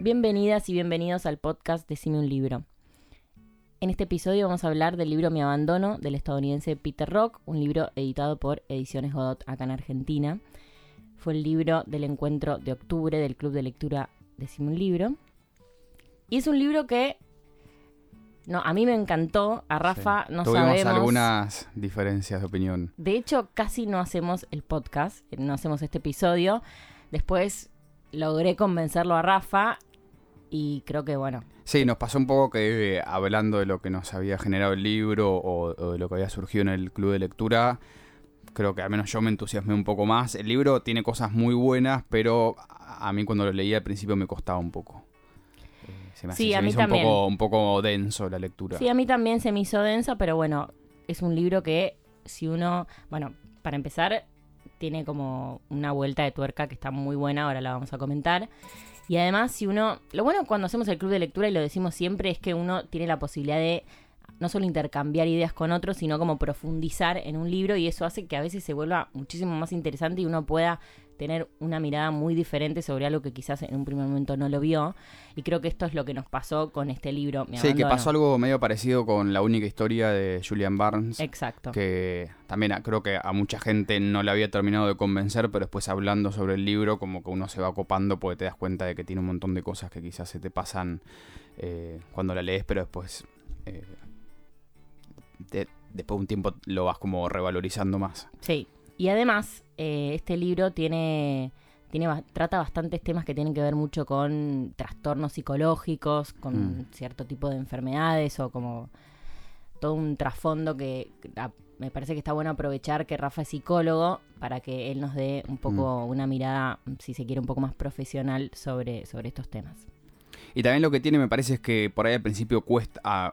Bienvenidas y bienvenidos al podcast Decime un libro. En este episodio vamos a hablar del libro Mi Abandono del estadounidense Peter Rock, un libro editado por Ediciones Godot acá en Argentina. Fue el libro del encuentro de octubre del Club de Lectura Decime un libro. Y es un libro que no, a mí me encantó, a Rafa no Tuvimos sabemos. algunas diferencias de opinión. De hecho, casi no hacemos el podcast, no hacemos este episodio. Después logré convencerlo a Rafa y creo que bueno. Sí, nos pasó un poco que eh, hablando de lo que nos había generado el libro o, o de lo que había surgido en el club de lectura, creo que al menos yo me entusiasmé un poco más. El libro tiene cosas muy buenas, pero a mí cuando lo leí al principio me costaba un poco. Eh, Se me, Sí, hacía- a se me mí hizo también. un poco, un poco denso la lectura. Sí, a mí también se me hizo densa, pero bueno, es un libro que si uno, bueno, para empezar, tiene como una vuelta de tuerca que está muy buena, ahora la vamos a comentar. Y además, si uno, lo bueno cuando hacemos el club de lectura y lo decimos siempre es que uno tiene la posibilidad de no solo intercambiar ideas con otros, sino como profundizar en un libro y eso hace que a veces se vuelva muchísimo más interesante y uno pueda tener una mirada muy diferente sobre algo que quizás en un primer momento no lo vio. Y creo que esto es lo que nos pasó con este libro. Sí, que pasó algo medio parecido con la única historia de Julian Barnes. Exacto. que también creo que a mucha gente no le había terminado de convencer, pero después hablando sobre el libro, como que uno se va copando porque te das cuenta de que tiene un montón de cosas que quizás se te pasan eh, cuando la lees, pero después, eh, de- después de un tiempo lo vas como revalorizando más. Sí, y además eh, este libro tiene, tiene trata bastantes temas que tienen que ver mucho con trastornos psicológicos, con Mm. cierto tipo de enfermedades o como todo un trasfondo que me parece que está bueno aprovechar que Rafa es psicólogo para que él nos dé un poco una mirada, si se quiere, un poco más profesional sobre, sobre estos temas. Y también lo que tiene me parece es que por ahí al principio cuesta,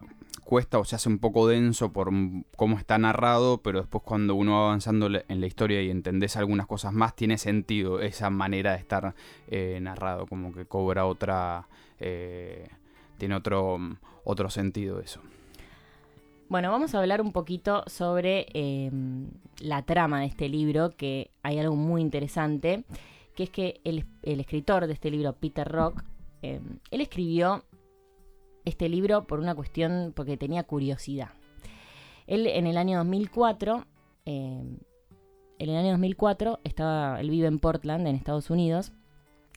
cuesta o se hace un poco denso por cómo está narrado, pero después cuando uno va avanzando en la historia y entendés algunas cosas más, tiene sentido esa manera de estar eh, narrado, como que cobra otra... eh, tiene otro, otro sentido eso. Bueno, vamos a hablar un poquito sobre eh, la trama de este libro, que hay algo muy interesante, que es que el, el escritor de este libro, Peter Rock, eh, él escribió este libro por una cuestión, porque tenía curiosidad. Él en el año 2004, eh, en el año 2004, estaba, él vive en Portland, en Estados Unidos,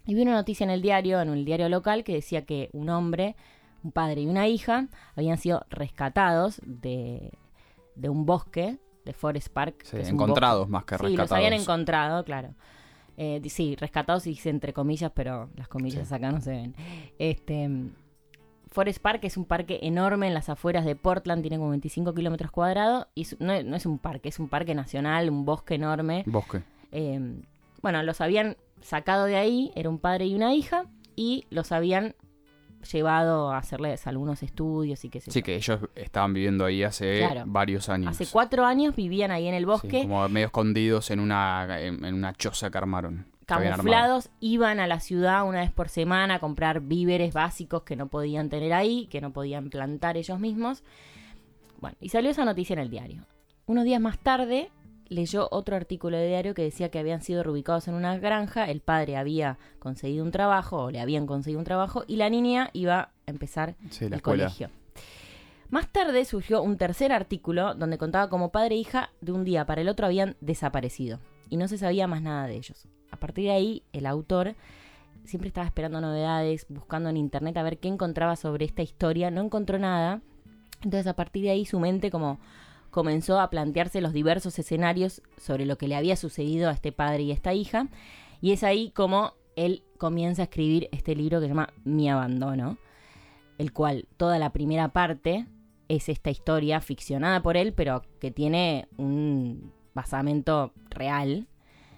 y vio una noticia en el diario, en el diario local, que decía que un hombre, un padre y una hija, habían sido rescatados de, de un bosque, de Forest Park. Sí, encontrados más que bosque- Sí, rescatados. los habían encontrado, claro. Eh, sí, rescatados se dice entre comillas, pero las comillas acá no se ven. Este, Forest Park es un parque enorme en las afueras de Portland, tiene como 25 kilómetros cuadrados, y es- no, es- no es un parque, es un parque nacional, un bosque enorme. Bosque. Eh, bueno, los habían sacado de ahí, era un padre y una hija, y los habían llevado a hacerles algunos estudios y qué sé Sí, yo. que ellos estaban viviendo ahí hace Claro. varios años. Hace cuatro años vivían ahí en el Sí, bosque, como medio escondidos en una, en, en una choza que armaron. Camuflados, iban a la ciudad una vez por semana a comprar víveres básicos que no podían tener ahí, que no podían plantar ellos mismos. Bueno, y salió esa noticia en el diario. Unos días más tarde leyó otro artículo de diario que decía que habían sido reubicados en una granja, el padre había conseguido un trabajo, o le habían conseguido un trabajo, y la niña iba a empezar Sí, el escuela. colegio. Más tarde surgió un tercer artículo donde contaba como padre e hija de un día para el otro habían desaparecido y no se sabía más nada de ellos. A partir de ahí, el autor siempre estaba esperando novedades, buscando en internet a ver qué encontraba sobre esta historia, no encontró nada. Entonces, a partir de ahí, su mente como comenzó a plantearse los diversos escenarios sobre lo que le había sucedido a este padre y a esta hija, y es ahí como él comienza a escribir este libro que se llama Mi abandono, el cual toda la primera parte es esta historia ficcionada por él, pero que tiene un basamento real.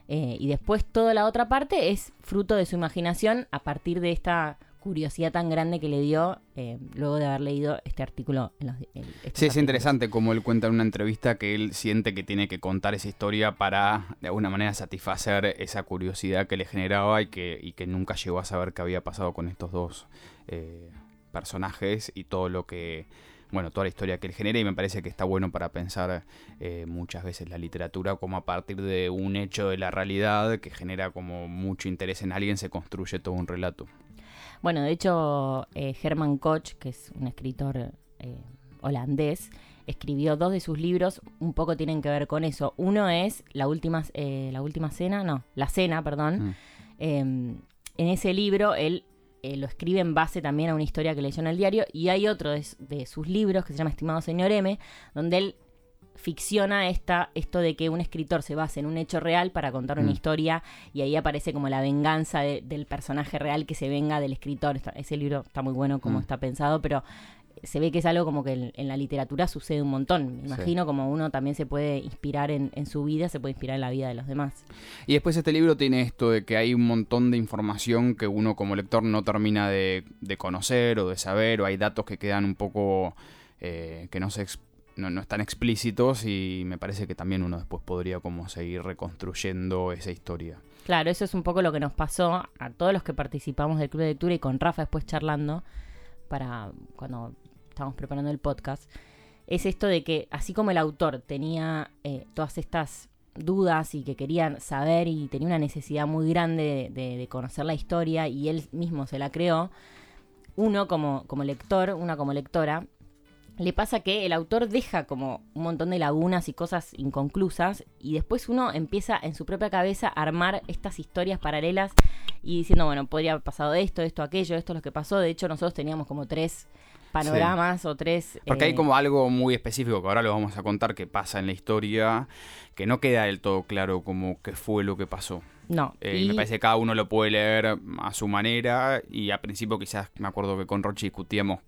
Eh, y después toda la otra parte es fruto de su imaginación a partir de esta curiosidad tan grande que le dio eh, luego de haber leído este artículo. En los, en sí, es interesante como él cuenta en una entrevista que él siente que tiene que contar esa historia para de alguna manera satisfacer esa curiosidad que le generaba y que, y que nunca llegó a saber qué había pasado con estos dos eh, personajes y todo lo que bueno, toda la historia que él genera y me parece que está bueno para pensar eh, muchas veces la literatura como a partir de un hecho de la realidad que genera como mucho interés en alguien se construye todo un relato. Bueno, de hecho, eh, Herman Koch, que es un escritor eh, holandés, escribió dos de sus libros, un poco tienen que ver con eso. Uno es La Última, la última Cena, no, La Cena, perdón. Mm. Em, en ese libro él eh, lo escribe en base también a una historia que leyó en el diario, y hay otro de, sus libros que se llama Estimado Señor M, donde él ficciona esta, esto de que un escritor se base en un hecho real para contar una mm. historia y ahí aparece como la venganza del personaje real que se venga del escritor. ese libro está muy bueno como mm. está pensado, pero se ve que es algo como que en, la literatura sucede un montón. Me imagino como uno también se puede inspirar en, su vida, se puede inspirar en la vida de los demás. Y después este libro tiene esto de que hay un montón de información que uno como lector no termina de, conocer o de saber, o hay datos que quedan un poco eh, que no se no, no, están explícitos y me parece que también uno después podría como seguir reconstruyendo esa historia. Claro, eso es un poco lo que nos pasó a todos los que participamos del Club de Lectura y con Rafa después charlando para cuando estamos preparando el podcast, es esto de que así como el autor tenía eh, todas estas dudas y que querían saber y tenía una necesidad muy grande de, conocer la historia y él mismo se la creó, uno como, como lector, una como lectora, le pasa que el autor deja como un montón de lagunas y cosas inconclusas y después uno empieza en su propia cabeza a armar estas historias paralelas y diciendo, bueno, podría haber pasado esto, esto, aquello, esto es lo que pasó. De hecho, nosotros teníamos como tres panoramas o tres... Porque hay eh, como algo muy específico que ahora lo vamos a contar que pasa en la historia, que no queda del todo claro como qué fue lo que pasó. No. Eh, y... Me parece que cada uno lo puede leer a su manera y al principio quizás me acuerdo que con Rochi discutíamos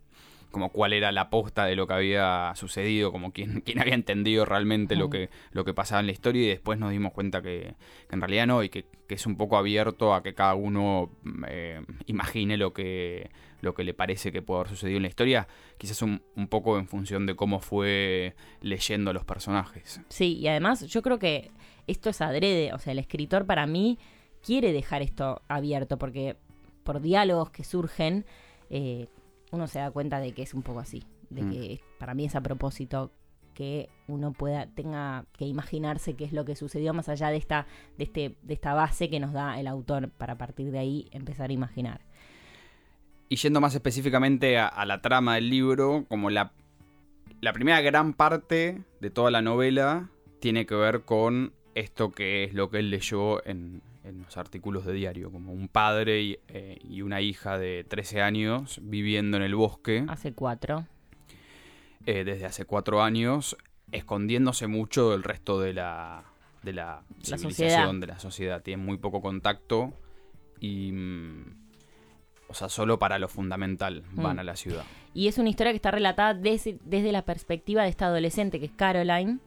como cuál era la posta de lo que había sucedido, como quién, quién había entendido realmente lo, que, lo que pasaba en la historia y después nos dimos cuenta que, en realidad no y que, es un poco abierto a que cada uno eh, imagine lo que, lo que le parece que puede haber sucedido en la historia, quizás un, un poco en función de cómo fue leyendo a los personajes. Sí, y además yo creo que esto es adrede, o sea, el escritor para mí quiere dejar esto abierto porque por diálogos que surgen, eh, uno se da cuenta de que es un poco así, de mm. que para mí es a propósito que uno pueda tenga que imaginarse qué es lo que sucedió más allá de esta de este de esta base que nos da el autor para partir de ahí empezar a imaginar. Y yendo más específicamente a, la trama del libro, como la, la primera gran parte de toda la novela tiene que ver con esto que es lo que él leyó en, en los artículos de diario, como un padre eh, y, una hija de 13 años viviendo en el bosque. Hace cuatro. Eh, desde hace cuatro años, escondiéndose mucho del resto de la, de la, civilización, de la sociedad. Tienen muy poco contacto y... Mm, o sea, solo para lo fundamental van mm. a la ciudad. Y es una historia que está relatada desde, desde la perspectiva de esta adolescente, que es Caroline,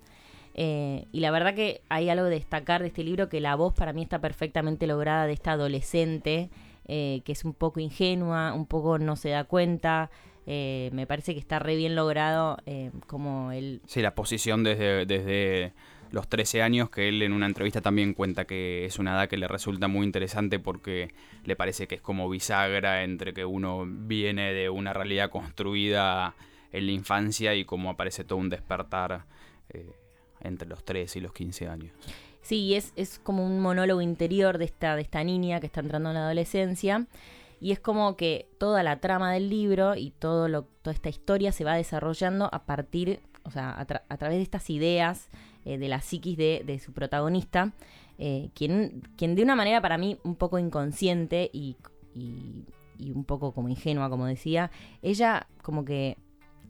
eh, y la verdad que hay algo de destacar de este libro, que la voz para mí está perfectamente lograda de esta adolescente, eh, que es un poco ingenua, un poco no se da cuenta. Eh, me parece que está re bien logrado como él... Sí, la posición desde, desde los 13 años, que él en una entrevista también cuenta que es una edad que le resulta muy interesante porque le parece que es como bisagra entre que uno viene de una realidad construida en la infancia y como aparece todo un despertar entre los 3 y los 15 años. Sí, es, es como un monólogo interior de esta, de esta niña que está entrando en la adolescencia. Y es como que toda la trama del libro y todo lo, toda esta historia se va desarrollando a partir, o sea, a, través de estas ideas eh, de la psiquis de, su protagonista, eh, quien, quien de una manera para mí un poco inconsciente y, y un poco como ingenua, como decía, ella como que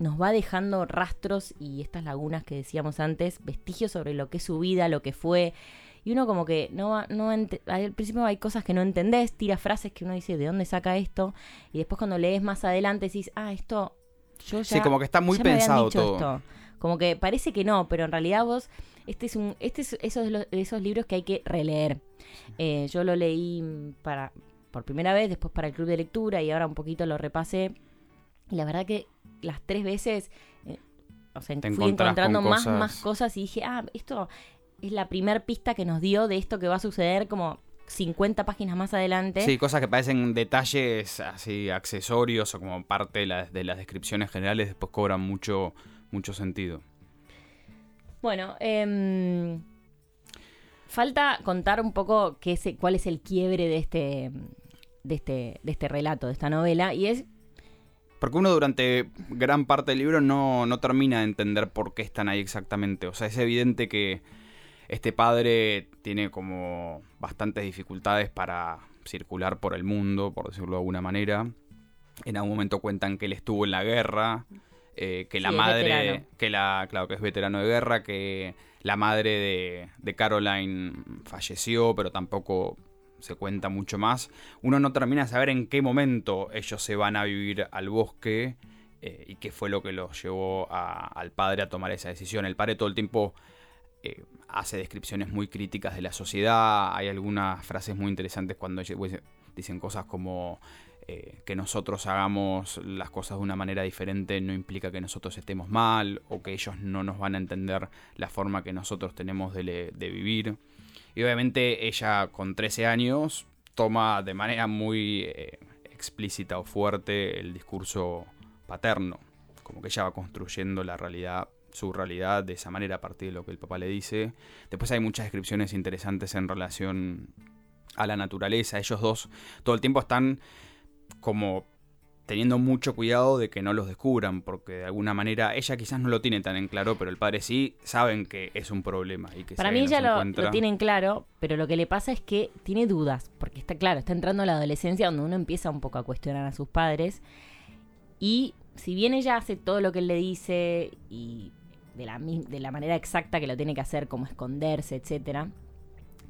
nos va dejando rastros y estas lagunas que decíamos antes, vestigios sobre lo que es su vida, lo que fue. Y uno como que no, no al principio hay cosas que no entendés, tira frases que uno dice, ¿de dónde saca esto? Y después cuando lees más adelante decís, ah, esto yo ya... Sí, como que está muy pensado todo. Como que parece que no, pero en realidad vos, este es un, este es esos, esos libros que hay que releer. Eh, yo lo leí para, por primera vez, después para el club de lectura y ahora un poquito lo repasé. Y la verdad que las tres veces, eh, o sea, fui encontrando más, más cosas y dije, ah, esto es la primer pista que nos dio de esto que va a suceder como 50 páginas más adelante. Sí, cosas que parecen detalles así accesorios o como parte de, las descripciones generales después cobran mucho, mucho sentido. Bueno, em, falta contar un poco qué es, cuál es el quiebre de este, de, este, de este relato, de esta novela, y es... Porque uno durante gran parte del libro no, no termina de entender por qué están ahí exactamente. O sea, es evidente que este padre tiene como bastantes dificultades para circular por el mundo, por decirlo de alguna manera. En algún momento cuentan que él estuvo en la guerra, eh, que la madre, que la, claro que es veterano de guerra, que la madre de, de, Caroline falleció, pero tampoco se cuenta mucho más. Uno no termina de saber en qué momento ellos se van a vivir al bosque eh, y qué fue lo que los llevó al padre a tomar esa decisión. El padre todo el tiempo eh, hace descripciones muy críticas de la sociedad. Hay algunas frases muy interesantes cuando dicen cosas como eh, que nosotros hagamos las cosas de una manera diferente no implica que nosotros estemos mal o que ellos no nos van a entender la forma que nosotros tenemos de, vivir. Y obviamente ella con 13 años toma de manera muy eh, explícita o fuerte el discurso paterno, como que ella va construyendo la realidad su realidad de esa manera a partir de lo que el papá le dice. Después hay muchas descripciones interesantes en relación a la naturaleza. Ellos dos todo el tiempo están como teniendo mucho cuidado de que no los descubran, porque de alguna manera ella quizás no lo tiene tan en claro, pero el padre sí saben que es un problema. Y que Para mí ella lo, lo, tiene en claro, pero lo que le pasa es que tiene dudas, porque está claro, está entrando a la adolescencia donde uno empieza un poco a cuestionar a sus padres. Y si bien ella hace todo lo que él le dice y de la, de la manera exacta que lo tiene que hacer, como esconderse, etc.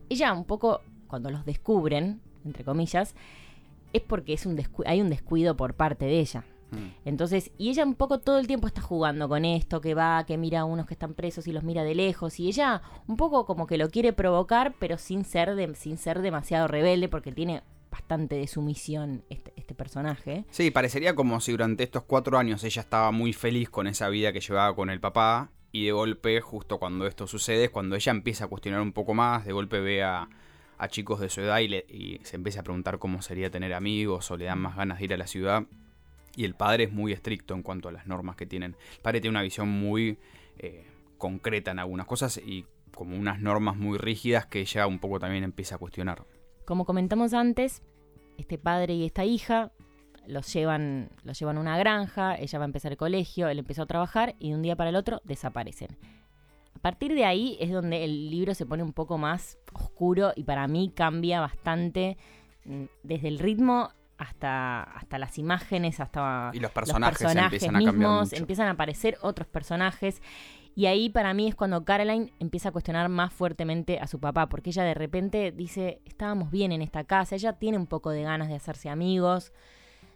Ella un poco, cuando los descubren, entre comillas, es porque es un hay un descuido por parte de ella. Mm. Entonces, y ella un poco todo el tiempo está jugando con esto, que va, que mira a unos que están presos y los mira de lejos, y ella un poco como que lo quiere provocar, pero sin ser, de, sin ser demasiado rebelde, porque tiene bastante de sumisión este, este personaje. Sí, parecería como si durante estos cuatro años ella estaba muy feliz con esa vida que llevaba con el papá, y de golpe, justo cuando esto sucede, es cuando ella empieza a cuestionar un poco más, de golpe ve a, chicos de su edad y, se empieza a preguntar cómo sería tener amigos o le dan más ganas de ir a la ciudad. Y el padre es muy estricto en cuanto a las normas que tienen. El padre tiene una visión muy eh, concreta en algunas cosas y como unas normas muy rígidas que ella un poco también empieza a cuestionar. Como comentamos antes, este padre y esta hija los llevan, los llevan a una granja, ella va a empezar el colegio, él empezó a trabajar y de un día para el otro desaparecen. A partir de ahí es donde el libro se pone un poco más oscuro y para mí cambia bastante mm, desde el ritmo hasta, hasta las imágenes, hasta y los personajes, empiezan mismos, a empiezan a aparecer otros personajes. Y ahí para mí es cuando Caroline empieza a cuestionar más fuertemente a su papá, porque ella de repente dice, estábamos bien en esta casa, ella tiene un poco de ganas de hacerse amigos,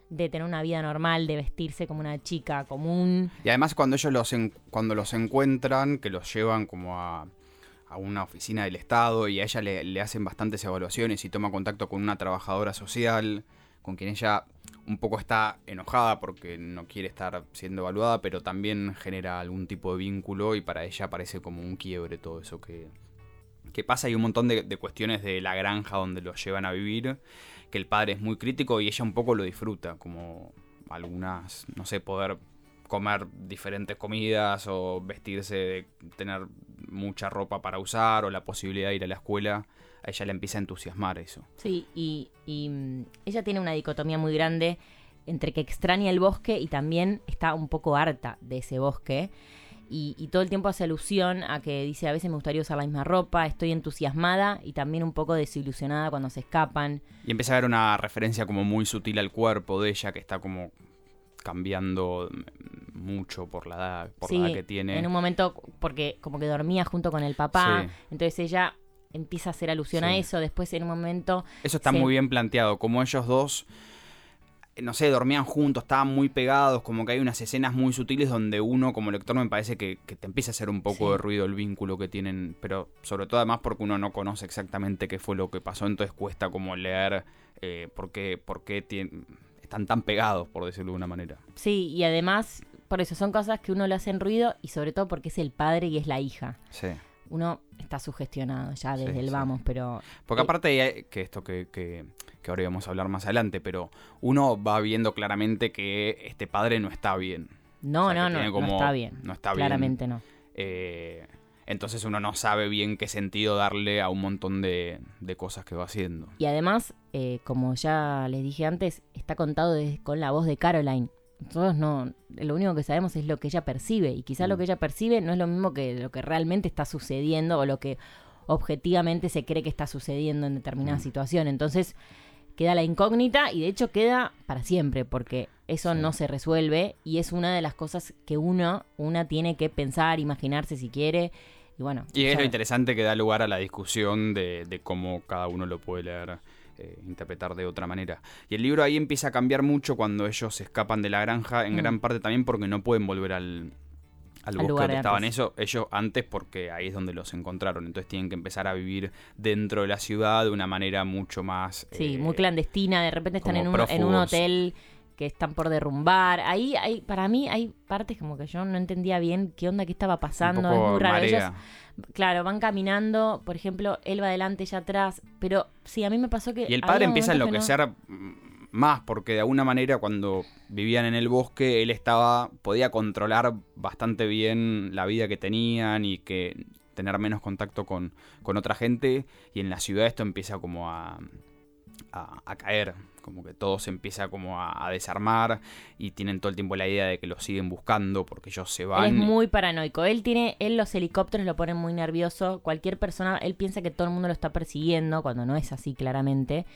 de tener una vida normal, de vestirse como una chica común. Y además cuando ellos los, cuando los encuentran, que los llevan como a, una oficina del Estado y a ella le, hacen bastantes evaluaciones y toma contacto con una trabajadora social, con quien ella un poco está enojada porque no quiere estar siendo evaluada, pero también genera algún tipo de vínculo y para ella parece como un quiebre todo eso que, que pasa. Hay un montón de, de cuestiones de la granja donde los llevan a vivir que el padre es muy crítico y ella un poco lo disfruta, como algunas, no sé, poder comer diferentes comidas o vestirse, tener mucha ropa para usar o la posibilidad de ir a la escuela, a ella le empieza a entusiasmar eso. Sí, y, y mm, ella tiene una dicotomía muy grande entre que extraña el bosque y también está un poco harta de ese bosque. Y, todo el tiempo hace alusión a que dice a veces me gustaría usar la misma ropa, estoy entusiasmada y también un poco desilusionada cuando se escapan. Y empieza a haber una referencia como muy sutil al cuerpo de ella que está como cambiando mucho por la edad, por la edad que tiene. En un momento, porque como que dormía junto con el papá, entonces ella empieza a hacer alusión a eso, después en un momento... Eso está muy bien planteado, como ellos dos no sé, dormían juntos, estaban muy pegados, como que hay unas escenas muy sutiles donde uno como lector me parece que, que te empieza a hacer un poco Sí. de ruido el vínculo que tienen, pero sobre todo además porque uno no conoce exactamente qué fue lo que pasó, entonces cuesta como leer eh, por qué, por qué están tan pegados, por decirlo de una manera. Sí, y además, por eso son cosas que uno le hacen ruido y sobre todo porque es el padre y es la hija. Sí. Uno está sugestionado ya desde Sí, el sí. vamos, pero Porque Eh, aparte, que esto que, que, que ahora íbamos a hablar más adelante, pero uno va viendo claramente que este padre no está bien. no, O sea, no, no, no está bien. no está bien. Claramente no. Eh, entonces uno no sabe bien qué sentido darle a un montón de, de cosas que va haciendo. Y además, eh, como ya les dije antes, está contado de- con la voz de Caroline. Nosotros no, lo único que sabemos es lo que ella percibe. Y quizá lo Mm. que ella percibe no es lo mismo que lo que realmente está sucediendo o lo que objetivamente se cree que está sucediendo en determinada Mm. situación. Entonces, queda la incógnita y de hecho queda para siempre, porque eso Sí. no se resuelve y es una de las cosas que uno, una tiene que pensar, imaginarse si quiere. Y bueno, Y es lo interesante que da lugar a la discusión de, de cómo cada uno lo puede leer, eh, interpretar de otra manera. Y el libro ahí empieza a cambiar mucho cuando ellos se escapan de la granja, en Mm. gran parte también porque no pueden volver al, al bosque lugar donde de estaban ellos, ellos antes porque ahí es donde los encontraron. Entonces tienen que empezar a vivir dentro de la ciudad de una manera mucho más... Sí, eh, muy clandestina, de repente están en un, en un hotel que están por derrumbar. Ahí hay, para mí hay partes como que yo no entendía bien qué onda, qué estaba pasando. es muy raro. Ellos, claro, van caminando, por ejemplo, él va adelante, ella atrás, pero sí, a mí me pasó que... Y el padre empieza a no- enloquecer más, porque de alguna manera cuando vivían en el bosque, él estaba, podía controlar bastante bien la vida que tenían y que tener menos contacto con, con otra gente. Y en la ciudad esto empieza como a, a, a caer, como que todo se empieza como a, a desarmar y tienen todo el tiempo la idea de que lo siguen buscando porque ellos se Él van. es muy paranoico. Él tiene, él los helicópteros lo ponen muy nervioso. Cualquier persona, él piensa que todo el mundo lo está persiguiendo, cuando no es así claramente.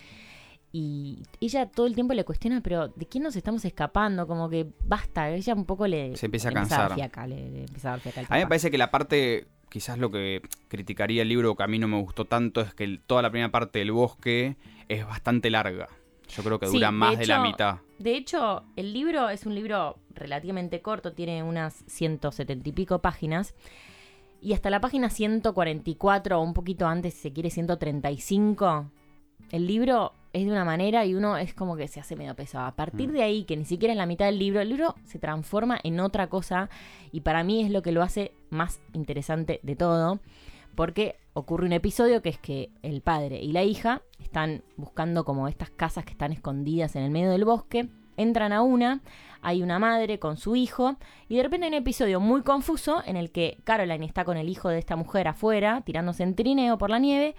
Y ella todo el tiempo le cuestiona, pero ¿de quién nos estamos escapando? Como que basta, ella un poco le... Se empieza a cansar. fiaca, le, le empieza a dar fiaca al A mí me parece que la parte, quizás lo que criticaría el libro que a mí no me gustó tanto es que toda la primera parte del bosque es bastante larga. Yo creo que Sí, dura de más de la mitad. De hecho, el libro es un libro relativamente corto, tiene unas 170 y pico páginas. Y hasta la página 144 o un poquito antes, si se quiere, 135, el libro es de una manera y uno es como que se hace medio pesado. A partir Mm. de ahí, que ni siquiera es la mitad del libro, el libro se transforma en otra cosa y para mí es lo que lo hace más interesante de todo. Porque ocurre un episodio que es que el padre y la hija están buscando como estas casas que están escondidas en el medio del bosque. Entran a una, hay una madre con su hijo y de repente hay un episodio muy confuso en el que Caroline está con el hijo de esta mujer afuera, tirándose en trineo por la nieve.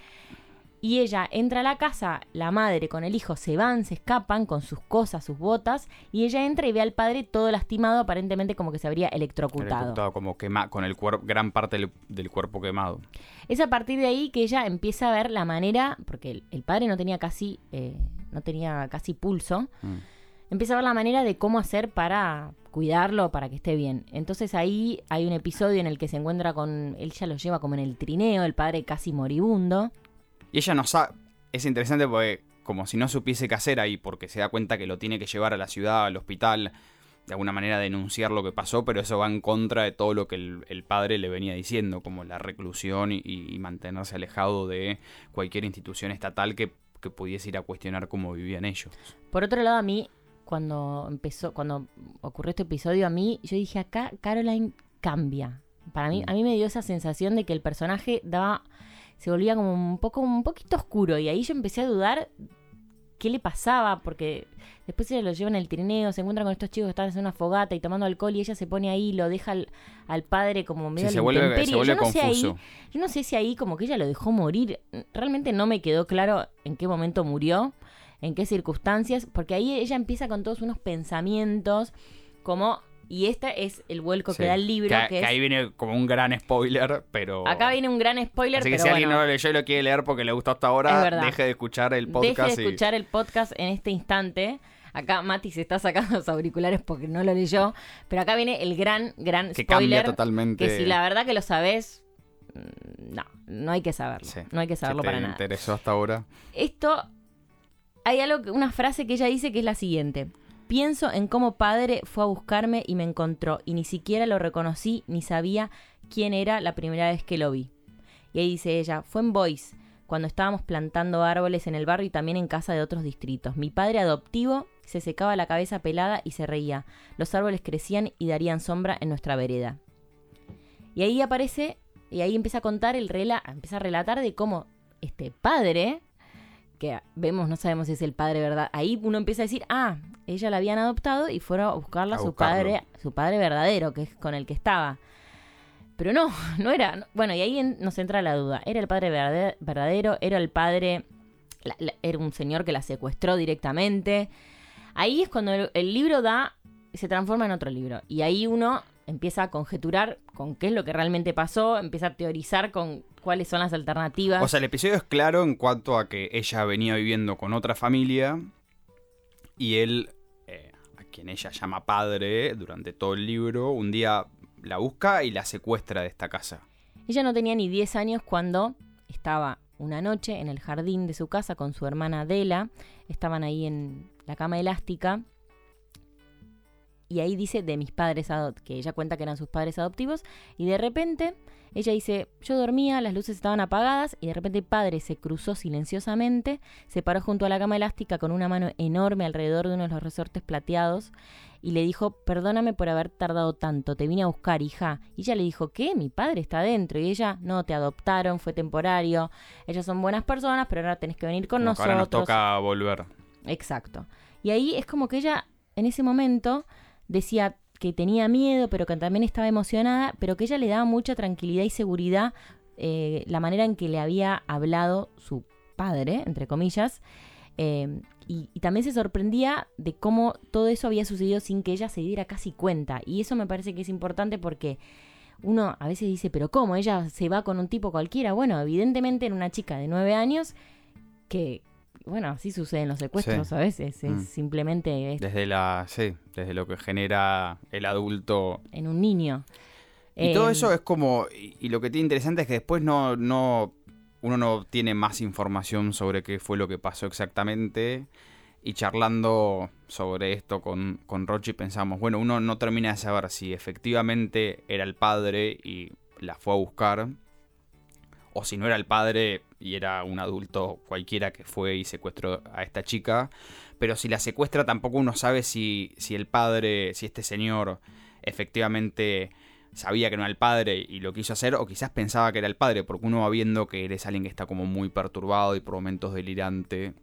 Y ella entra a la casa, la madre con el hijo se van, se escapan con sus cosas, sus botas, y ella entra y ve al padre todo lastimado, aparentemente como que se habría electrocutado. Electrocutado, como quema, con el cuerpo, gran parte del, del cuerpo quemado. Es a partir de ahí que ella empieza a ver la manera, porque el, el padre no tenía casi, eh, no tenía casi pulso, Mm. empieza a ver la manera de cómo hacer para cuidarlo, para que esté bien. Entonces ahí hay un episodio en el que se encuentra con, él ya lo lleva como en el trineo, el padre casi moribundo. Y ella no sabe. Es interesante porque, como si no supiese qué hacer ahí, porque se da cuenta que lo tiene que llevar a la ciudad, al hospital, de alguna manera denunciar lo que pasó, pero eso va en contra de todo lo que el, el padre le venía diciendo, como la reclusión y, y mantenerse alejado de cualquier institución estatal que, que pudiese ir a cuestionar cómo vivían ellos. Por otro lado, a mí, cuando empezó, cuando ocurrió este episodio, a mí, yo dije, acá Caroline cambia. Para mí, Mm. a mí me dio esa sensación de que el personaje daba, se volvía como un poco, un poquito oscuro. Y ahí yo empecé a dudar qué le pasaba, porque después ella lo lleva en el trineo, se encuentra con estos chicos que están haciendo una fogata y tomando alcohol, y ella se pone ahí, lo deja al, al padre como medio Sí, se vuelve, se Yo no sé ahí- confuso. yo no sé si ahí como que ella lo dejó morir. Realmente no me quedó claro en qué momento murió, en qué circunstancias, porque ahí ella empieza con todos unos pensamientos como... Y este es el vuelco Sí. que da el libro, Que, que, que es... ahí viene como un gran spoiler, pero... Acá viene un gran spoiler, Así que pero si alguien no lo leyó y lo quiere leer porque le gustó hasta ahora, deje de escuchar el deje podcast. de y- escuchar el podcast en este instante. Acá Mati se está sacando los auriculares porque no lo leyó, pero acá viene el gran, gran que cambia spoiler, totalmente. que si la verdad que lo sabes, mm, no, no hay que saberlo, Sí. no hay que si saberlo te para nada. interesó hasta ahora. Esto, hay algo, una frase que ella dice que es la siguiente. Pienso en cómo padre fue a buscarme y me encontró, y ni siquiera lo reconocí ni sabía quién era la primera vez que lo vi. Y ahí dice ella, fue en Boyce, cuando estábamos plantando árboles en el barrio y también en casa de otros distritos. Mi padre adoptivo se secaba la cabeza pelada y se reía. Los árboles crecían y darían sombra en nuestra vereda. Y ahí aparece, y ahí empieza a contar el rela, empieza a relatar de cómo este padre, que vemos, no sabemos si es el padre, ¿verdad? Ahí uno empieza a decir, ah, ella la habían adoptado y fueron a buscarla a su padre, su padre verdadero, que es con el que estaba. Pero no, no era. Bueno, y ahí nos entra la duda. ¿Era el padre verdadero? ¿Era el padre.? era un señor que la secuestró directamente. Ahí es cuando el, libro da. se transforma en otro libro. Y ahí uno empieza a conjeturar con qué es lo que realmente pasó, empieza a teorizar con cuáles son las alternativas. O sea, el episodio es claro en cuanto a que ella venía viviendo con otra familia y él, eh, a quien ella llama padre durante todo el libro, un día la busca y la secuestra de esta casa. Ella no tenía ni 10 años cuando estaba una noche en el jardín de su casa con su hermana Dela. Estaban ahí en la cama elástica. Y ahí dice de mis padres, que ella cuenta que eran sus padres adoptivos. Y de repente ella dice, yo dormía, las luces estaban apagadas y de repente el padre se cruzó silenciosamente, se paró junto a la cama elástica con una mano enorme alrededor de uno de los resortes plateados y le dijo, perdóname por haber tardado tanto, te vine a buscar, hija. Y ella le dijo, ¿qué? Mi padre está adentro. Y ella, no, te adoptaron, fue temporario, ellas son buenas personas, pero ahora tenés que venir con nosotros. Ahora nos toca volver. Exacto. Y ahí es como que ella, en ese momento, decía, que tenía miedo, pero que también estaba emocionada, pero que ella le daba mucha tranquilidad y seguridad eh, la manera en que le había hablado su padre, entre comillas, eh, y, también se sorprendía de cómo todo eso había sucedido sin que ella se diera casi cuenta. Y eso me parece que es importante porque uno a veces dice, pero ¿cómo? Ella se va con un tipo cualquiera. Bueno, evidentemente en una chica de nueve años que, bueno, así suceden los secuestros a veces. Es mm. simplemente. Desde la. Sí, desde lo que genera el adulto. En un niño. Y todo em, eso es como. Y, lo que tiene interesante es que después no, no. Uno no tiene más información sobre qué fue lo que pasó exactamente. Y charlando sobre esto con, con Rochi pensamos, bueno, uno no termina de saber si efectivamente era el padre y la fue a buscar o si no era el padre y era un adulto cualquiera que fue y secuestró a esta chica. Pero si la secuestra tampoco uno sabe si, si el padre, si este señor efectivamente sabía que no era el padre y lo quiso hacer, o quizás pensaba que era el padre, porque uno va viendo que eres alguien que está como muy perturbado y por momentos delirante.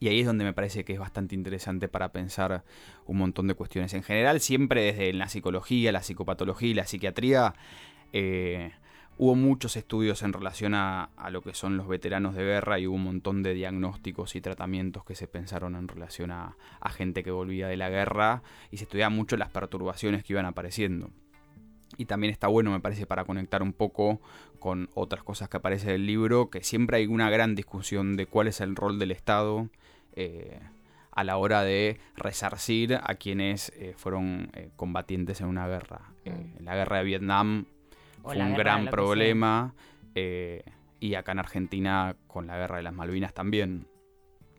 Y ahí es donde me parece que es bastante interesante para pensar un montón de cuestiones. En general, siempre desde la psicología, la psicopatología y la psiquiatría, eh, Hubo muchos estudios en relación a, lo que son los veteranos de guerra y hubo un montón de diagnósticos y tratamientos que se pensaron en relación a, gente que volvía de la guerra y se estudiaban mucho las perturbaciones que iban apareciendo. Y también está bueno, me parece, para conectar un poco con otras cosas que aparecen en el libro, que siempre hay una gran discusión de cuál es el rol del Estado eh, a la hora de resarcir a quienes eh, fueron eh, combatientes en una guerra. Mm. en la guerra de Vietnam fue un gran problema. Eh, y acá en Argentina con la guerra de las Malvinas también.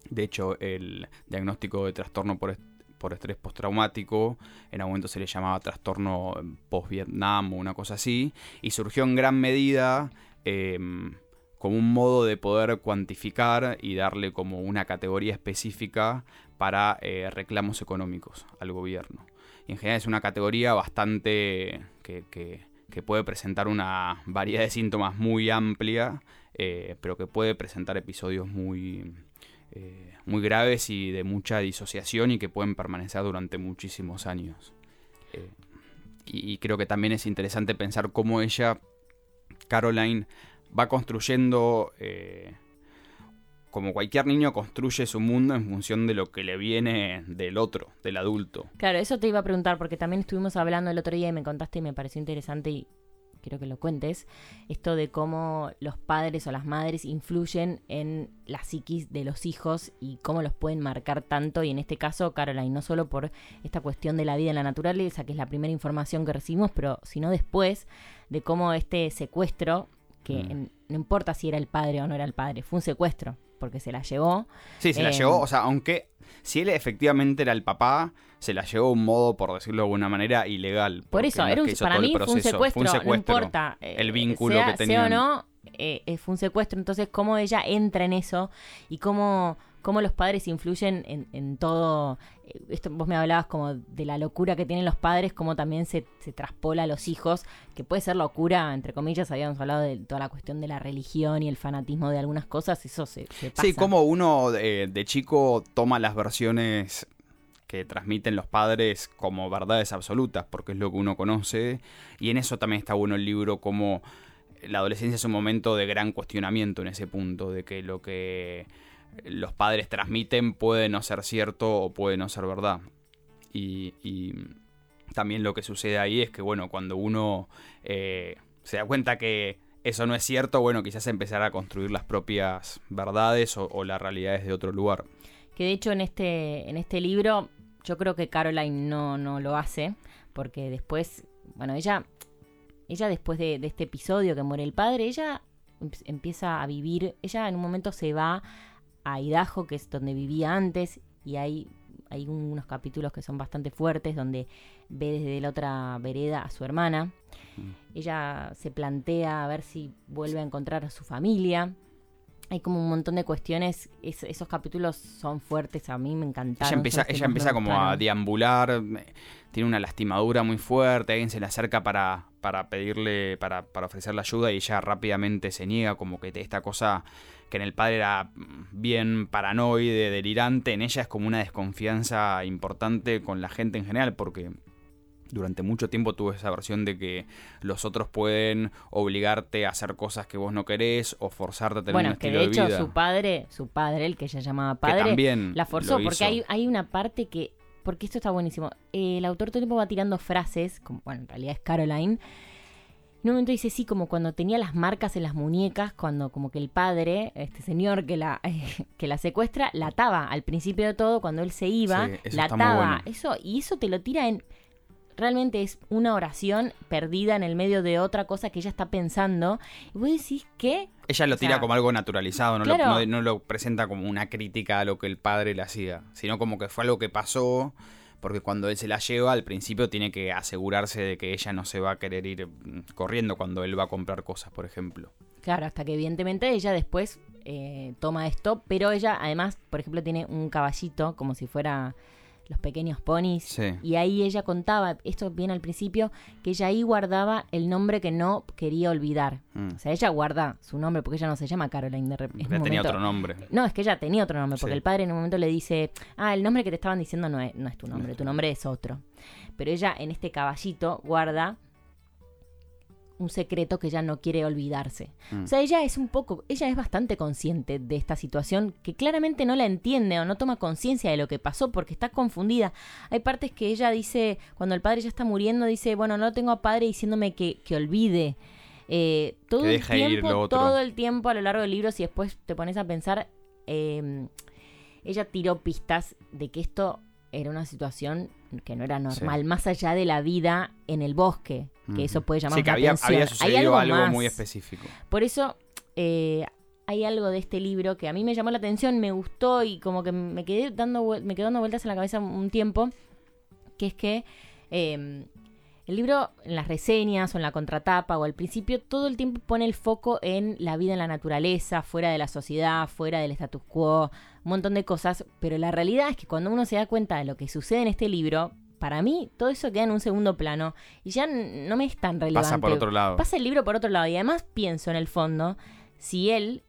De hecho, el diagnóstico de trastorno por, por estrés postraumático en algún momento se le llamaba trastorno post-Vietnam o una cosa así. Y surgió en gran medida em, como un modo de poder cuantificar y darle como una categoría específica para eh, reclamos económicos al gobierno. Y en general es una categoría bastante que, que que puede presentar una variedad de síntomas muy amplia, eh, pero que puede presentar episodios muy, eh, muy graves y de mucha disociación y que pueden permanecer durante muchísimos años. Eh, y, creo que también es interesante pensar cómo ella, Caroline, va construyendo como cualquier niño construye su mundo en función de lo que le viene del otro, del adulto. Claro, eso te iba a preguntar porque también estuvimos hablando el otro día y me contaste y me pareció interesante y quiero que lo cuentes, esto de cómo los padres o las madres influyen en la psiquis de los hijos y cómo los pueden marcar tanto y en este caso Caroline, no solo por esta cuestión de la vida en la naturaleza, que es la primera información que recibimos, pero sino después de cómo este secuestro, que mm. no importa si era el padre o no era el padre, fue un secuestro porque se la llevó. Sí, se la Eh, llevó, o sea, aunque si él efectivamente era el papá, se la llevó un modo, por decirlo de alguna manera, ilegal. Por eso, era un, para mí fue un, secuestro, no importa eh, el vínculo sea, que tenían. Sea o no, eh, eh, fue un secuestro. Entonces, cómo ella entra en eso y cómo, cómo los padres influyen en, en todo. eh, Esto, vos me hablabas como de la locura que tienen los padres, cómo también se, se traspola a los hijos, que puede ser locura, entre comillas, habíamos hablado de toda la cuestión de la religión y el fanatismo de algunas cosas, eso se, se pasa. Sí, como uno de, de chico toma las versiones que transmiten los padres como verdades absolutas, porque es lo que uno conoce, y en eso también está bueno el libro, como la adolescencia es un momento de gran cuestionamiento en ese punto, de que lo que los padres transmiten puede no ser cierto o puede no ser verdad. Y, y también lo que sucede ahí es que, bueno, cuando uno eh, se da cuenta que eso no es cierto, bueno, quizás empezar a construir las propias verdades o, las realidades de otro lugar. Que de hecho en este, en este libro yo creo que Caroline no, no lo hace, porque después, bueno, ella, ella después de, de este episodio que muere el padre, ella em- empieza a vivir, ella en un momento se va a Idaho, que es donde vivía antes, y hay, hay unos capítulos que son bastante fuertes, donde ve desde la otra vereda a su hermana. Ella se plantea a ver si vuelve a encontrar a su familia. Hay como un montón de cuestiones. es- esos capítulos son fuertes, a mí me encantaron. Ella empieza, ella empieza como a deambular, tiene una lastimadura muy fuerte, alguien se le acerca para, para pedirle, para, para ofrecerle ayuda y ella rápidamente se niega, como que esta cosa que en el padre era bien paranoide, delirante, en ella es como una desconfianza importante con la gente en general, porque durante mucho tiempo tuve esa versión de que los otros pueden obligarte a hacer cosas que vos no querés o forzarte a tener Bueno, un que estilo de hecho vida. su padre, su padre, el que ella llamaba que padre, la forzó porque hay una parte que porque esto está buenísimo. El autor todo el tiempo va tirando frases como bueno en realidad es Caroline. En un momento dice sí como cuando tenía las marcas en las muñecas cuando como que el padre este señor que la que la secuestra la ataba al principio de todo cuando él se iba Sí, la ataba. bueno. eso y eso te lo tira en realmente es una oración perdida en el medio de otra cosa que ella está pensando y vos decís ¿qué? Ella lo O tira sea, como algo naturalizado, no, lo, claro. no- no lo presenta como una crítica a lo que el padre le hacía, sino como que fue algo que pasó, porque cuando él se la lleva, al principio tiene que asegurarse de que ella no se va a querer ir mm, corriendo cuando él va a comprar cosas, por ejemplo. Claro, hasta que evidentemente ella después eh, toma esto, pero ella además, por ejemplo, tiene un caballito como si fuera los pequeños ponis. Sí. Y ahí ella contaba, esto viene al principio, que ella ahí guardaba el nombre que no quería olvidar. Mm. O sea, ella guarda su nombre porque ella no se llama Caroline de repente. Tenía otro nombre. No, es que ella tenía otro nombre, porque Sí. el padre en un momento le dice, ah, el nombre que te estaban diciendo no es, no es tu nombre, tu nombre es otro. Pero ella en este caballito guarda un secreto que ella no quiere olvidarse. Mm. O sea, ella es un poco, ella es bastante consciente de esta situación que claramente no la entiende o no toma conciencia de lo que pasó porque está confundida. Hay partes que ella dice, cuando el padre ya está muriendo, dice, bueno, no tengo a padre diciéndome que, que olvide. Eh, todo Que el tiempo, todo el tiempo a lo largo del libro, si después te pones a pensar, eh, ella tiró pistas de que esto era una situación que no era normal, más allá de la vida en el bosque, que eso puede llamar Sí, que la había, atención. había Hay sucedido algo, más. muy específico. Por eso eh, hay algo de este libro que a mí me llamó la atención, me gustó y como que me quedé dando, me quedó dando vueltas en la cabeza un tiempo, que es que eh, el libro en las reseñas o en la contratapa o al principio todo el tiempo pone el foco en la vida en la naturaleza, fuera de la sociedad, fuera del status quo, un montón de cosas, pero la realidad es que cuando uno se da cuenta de lo que sucede en este libro, para mí todo eso queda en un segundo plano y ya no me es tan relevante. Pasa por otro lado. Pasa el libro por otro lado y además pienso en el fondo si él,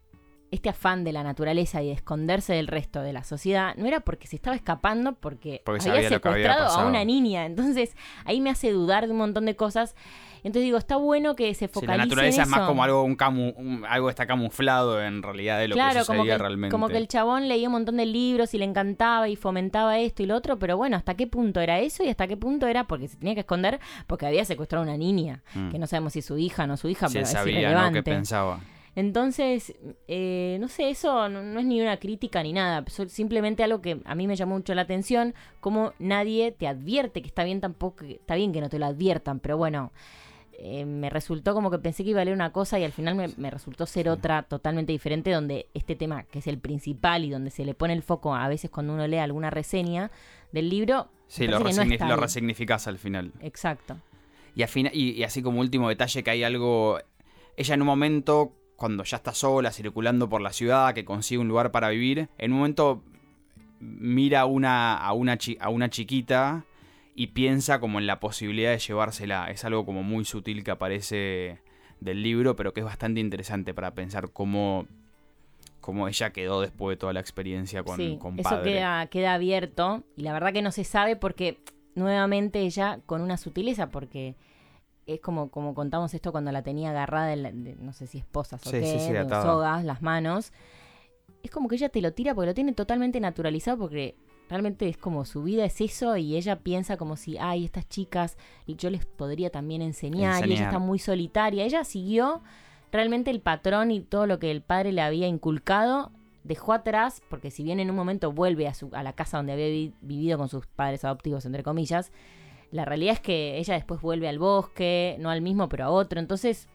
este afán de la naturaleza y de esconderse del resto de la sociedad, no era porque se estaba escapando porque, Porque había secuestrado a una niña. Entonces ahí me hace dudar de un montón de cosas. Entonces digo, está bueno que se Sí, focalice la naturaleza en es más como algo, un camu, un- algo está camuflado en realidad de lo claro, que como sucedía que, realmente. como que el chabón leía un montón de libros y le encantaba y fomentaba esto y lo otro, pero bueno, ¿hasta qué punto era eso y hasta qué punto era porque se tenía que esconder porque había secuestrado a una niña? Mm. Que no sabemos si es su hija o no su hija, pero es sabía, ¿no? irrelevante. que pensaba. Entonces, eh, no sé, eso no, no es ni una crítica ni nada, simplemente algo que a mí me llamó mucho la atención, como nadie te advierte que está bien tampoco, está bien que no te lo adviertan, pero bueno, eh, me resultó como que pensé que iba a leer una cosa y al final me, me resultó ser otra totalmente diferente, donde este tema, que es el principal y donde se le pone el foco a veces cuando uno lee alguna reseña del libro, Sí, lo, parece que no resigni- está lo ahí. resignificás al final. Exacto. Y, a fina- y, y así como último detalle que hay algo, ella en un momento, cuando ya está sola, circulando por la ciudad, que consigue un lugar para vivir, en un momento mira a una, a una, chi- a una chiquita y piensa como en la posibilidad de llevársela. Es algo como muy sutil que aparece del libro, pero que es bastante interesante para pensar cómo, cómo ella quedó después de toda la experiencia con, sí, con eso queda, queda abierto y la verdad que no se sabe porque nuevamente ella con una sutileza porque es como, como contamos esto cuando la tenía agarrada, en la- de- no sé si esposas o Sí, qué, sí, sí, de atada. sogas, las manos. Es como que ella te lo tira porque lo tiene totalmente naturalizado porque realmente es como su vida es eso y ella piensa como si, ay, estas chicas yo les podría también enseñar, y ella está muy solitaria. Ella siguió realmente el patrón y todo lo que el padre le había inculcado dejó atrás, porque si bien en un momento vuelve a, su, a la casa donde había vi- vivido con sus padres adoptivos, entre comillas, la realidad es que ella después vuelve al bosque, no al mismo, pero a otro. Entonces,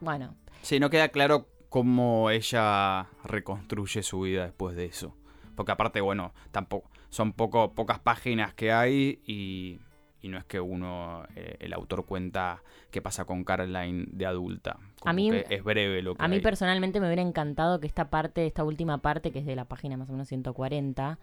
bueno, Sí, no queda claro cómo ella reconstruye su vida después de eso. Porque aparte, bueno, tampoco son poco, pocas páginas que hay y, y no es que uno, eh, el autor cuenta qué pasa con Caroline de adulta. Como A mí- que es breve lo que a mí personalmente me hubiera encantado que esta parte, esta última parte, que es de la página más o menos 140,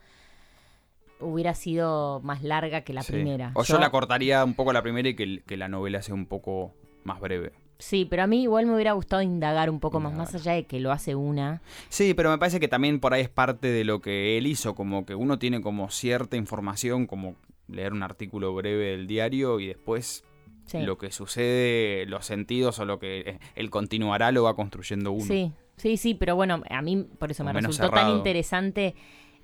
hubiera sido más larga que la Sí. primera. O yo, la cortaría un poco la primera y que, que la novela sea un poco más breve. Sí, pero a mí igual me hubiera gustado indagar un poco más, Indagar. más allá de que lo hace una. Sí, pero me parece que también por ahí es parte de lo que él hizo, como que uno tiene como cierta información, como leer un artículo breve del diario y después Sí. lo que sucede, los sentidos o lo que eh, él continuará lo va construyendo uno. Sí, sí, sí, pero bueno, a mí por eso O me resultó tan interesante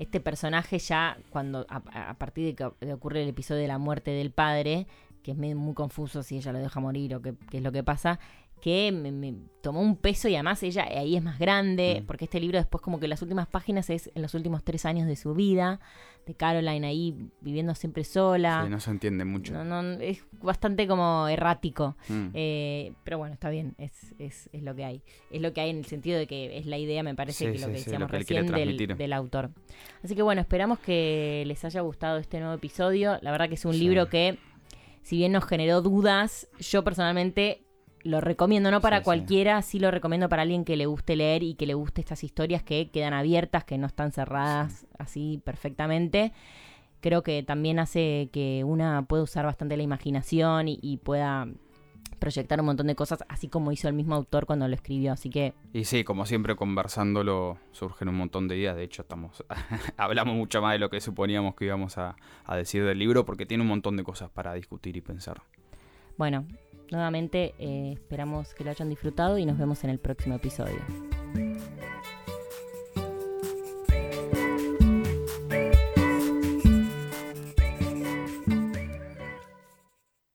este personaje ya cuando a, partir de que ocurre el episodio de la muerte del padre, que es muy confuso si ella lo deja morir o qué es lo que pasa, que me, me tomó un peso y además ella ahí es más grande, Mm. porque este libro después como que las últimas páginas es en los últimos tres años de su vida, de Caroline ahí viviendo siempre sola. Sí, no se entiende mucho. No, no, es bastante como errático. Mm. Eh, pero bueno, está bien, es, es, es lo que hay. Es lo que hay en el sentido de que es la idea, me parece, Sí, que lo sí, que decíamos lo que recién del, del autor. Así que bueno, esperamos que les haya gustado este nuevo episodio. La verdad que es un libro que, si bien nos generó dudas, yo personalmente lo recomiendo, no para Sí, cualquiera, sí. lo recomiendo para alguien que le guste leer y que le guste estas historias que quedan abiertas, que no están cerradas así perfectamente. Creo que también hace que una pueda usar bastante la imaginación y, y pueda proyectar un montón de cosas, así como hizo el mismo autor cuando lo escribió. Así que Y sí, como siempre conversándolo surgen un montón de ideas. De hecho, estamos hablamos mucho más de lo que suponíamos que íbamos a, a decir del libro porque tiene un montón de cosas para discutir y pensar. bueno, nuevamente eh, esperamos que lo hayan disfrutado y nos vemos en el próximo episodio.